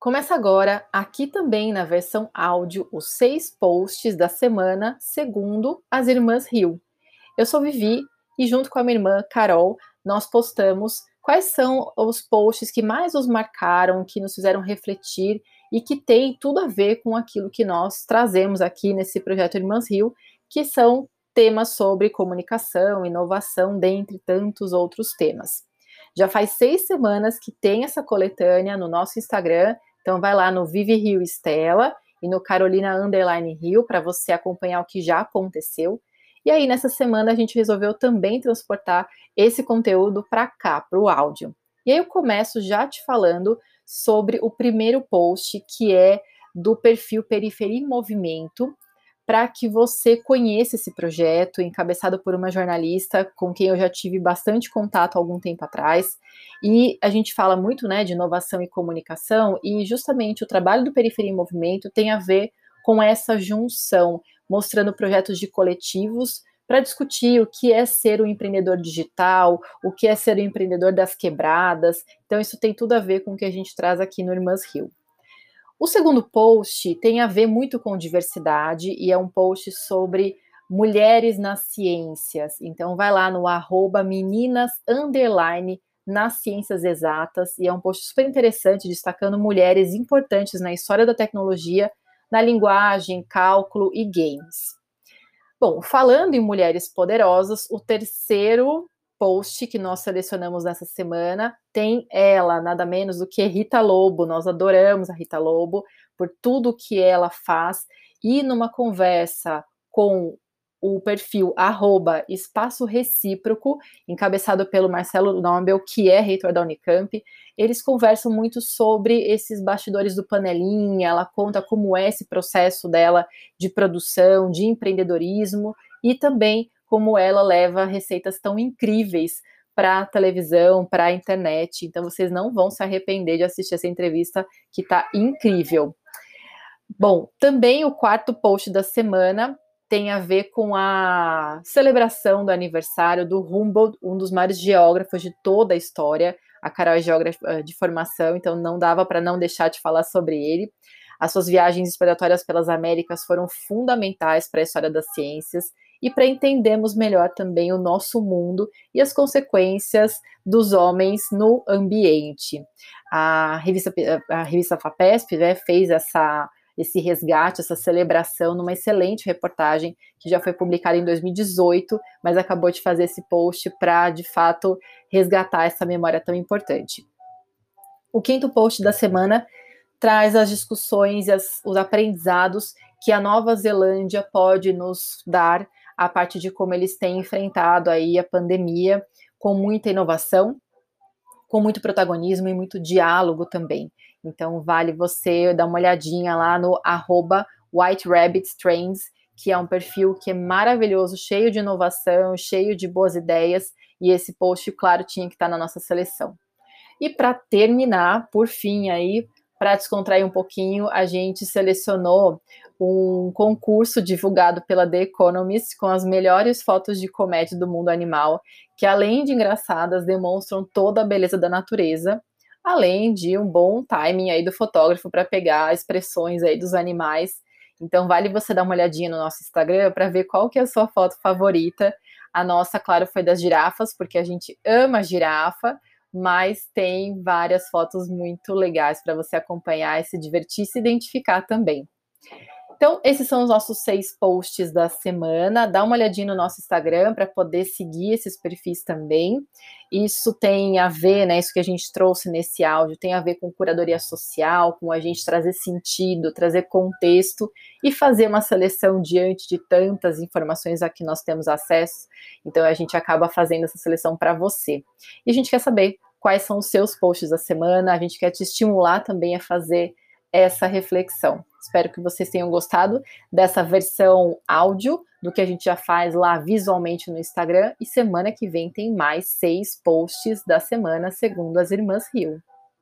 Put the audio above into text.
Começa agora, aqui também na versão áudio, os seis posts da semana, segundo as Irmãs Rio. Eu sou Vivi e, junto com a minha irmã Carol, nós postamos quais são os posts que mais nos marcaram, que nos fizeram refletir e que tem tudo a ver com aquilo que nós trazemos aqui nesse projeto Irmãs Rio, que são temas sobre comunicação, inovação, dentre tantos outros temas. Já faz seis semanas que tem essa coletânea no nosso Instagram então vai lá no Vive Rio Estela e no Carolina Underline Rio para você acompanhar o que já aconteceu. E aí nessa semana a gente resolveu também transportar esse conteúdo para cá, para o áudio. E aí eu começo já te falando sobre o primeiro post que é do perfil Periferia em Movimento, para que você conheça esse projeto, encabeçado por uma jornalista com quem eu já tive bastante contato há algum tempo atrás. E a gente fala muito né, de inovação e comunicação, e justamente o trabalho do Periferia em Movimento tem a ver com essa junção, mostrando projetos de coletivos para discutir o que é ser um empreendedor digital, o que é ser um empreendedor das quebradas. Então, isso tem tudo a ver com o que a gente traz aqui no Irmãs Rio. O segundo post tem a ver muito com diversidade e é um post sobre mulheres nas ciências. Então vai lá no arroba meninas underline nas ciências exatas e é um post super interessante destacando mulheres importantes na história da tecnologia, na linguagem, cálculo e games. Bom, falando em mulheres poderosas, o terceiro post que nós selecionamos nessa semana. Tem ela, nada menos do que Rita Lobo. Nós adoramos a Rita Lobo por tudo que ela faz. E numa conversa com o perfil arroba espaço recíproco, encabeçado pelo Marcelo Nobel, que é reitor da Unicamp, eles conversam muito sobre esses bastidores do panelinha, ela conta como é esse processo dela de produção, de empreendedorismo e também como ela leva receitas tão incríveis para a televisão, para a internet. Então vocês não vão se arrepender de assistir essa entrevista que está incrível. Bom, também o quarto post da semana tem a ver com a celebração do aniversário do Humboldt, um dos maiores geógrafos de toda a história. A Carol é geógrafa eh, de formação, então não dava para não deixar de falar sobre ele. As suas viagens exploratórias pelas Américas foram fundamentais para a história das ciências e para entendermos melhor também o nosso mundo e as consequências dos homens no ambiente. A revista, a revista FAPESP né, fez essa, esse resgate, essa celebração numa excelente reportagem que já foi publicada em 2018, mas acabou de fazer esse post para, de fato, resgatar essa memória tão importante. O quinto post da semana traz as discussões e as, os aprendizados que a Nova Zelândia pode nos dar a parte de como eles têm enfrentado aí a pandemia com muita inovação, com muito protagonismo e muito diálogo também. Então vale você dar uma olhadinha lá no arroba White Rabbit Trends, que é um perfil que é maravilhoso, cheio de inovação, cheio de boas ideias, e esse post, claro, tinha que estar na nossa seleção. E para terminar, por fim aí, para descontrair um pouquinho, a gente selecionou um concurso divulgado pela The Economist com as melhores fotos de comédia do mundo animal, que além de engraçadas, demonstram toda a beleza da natureza, além de um bom timing aí do fotógrafo para pegar expressões aí dos animais. Então vale você dar uma olhadinha no nosso Instagram para ver qual que é a sua foto favorita. A nossa, claro, foi das girafas, porque a gente ama girafa, mas tem várias fotos muito legais para você acompanhar e se divertir e se identificar também. Então, esses são os nossos seis posts da semana. Dá uma olhadinha no nosso Instagram para poder seguir esses perfis também. Isso tem a ver, né? Isso que a gente trouxe nesse áudio tem a ver com curadoria social, com a gente trazer sentido, trazer contexto e fazer uma seleção diante de tantas informações a que nós temos acesso. Então, a gente acaba fazendo essa seleção para você. E a gente quer saber quais são os seus posts da semana, a gente quer te estimular também a fazer essa reflexão. Espero que vocês tenham gostado dessa versão áudio do que a gente já faz lá visualmente no Instagram. E semana que vem tem mais seis posts da semana, segundo as Irmãs Rio.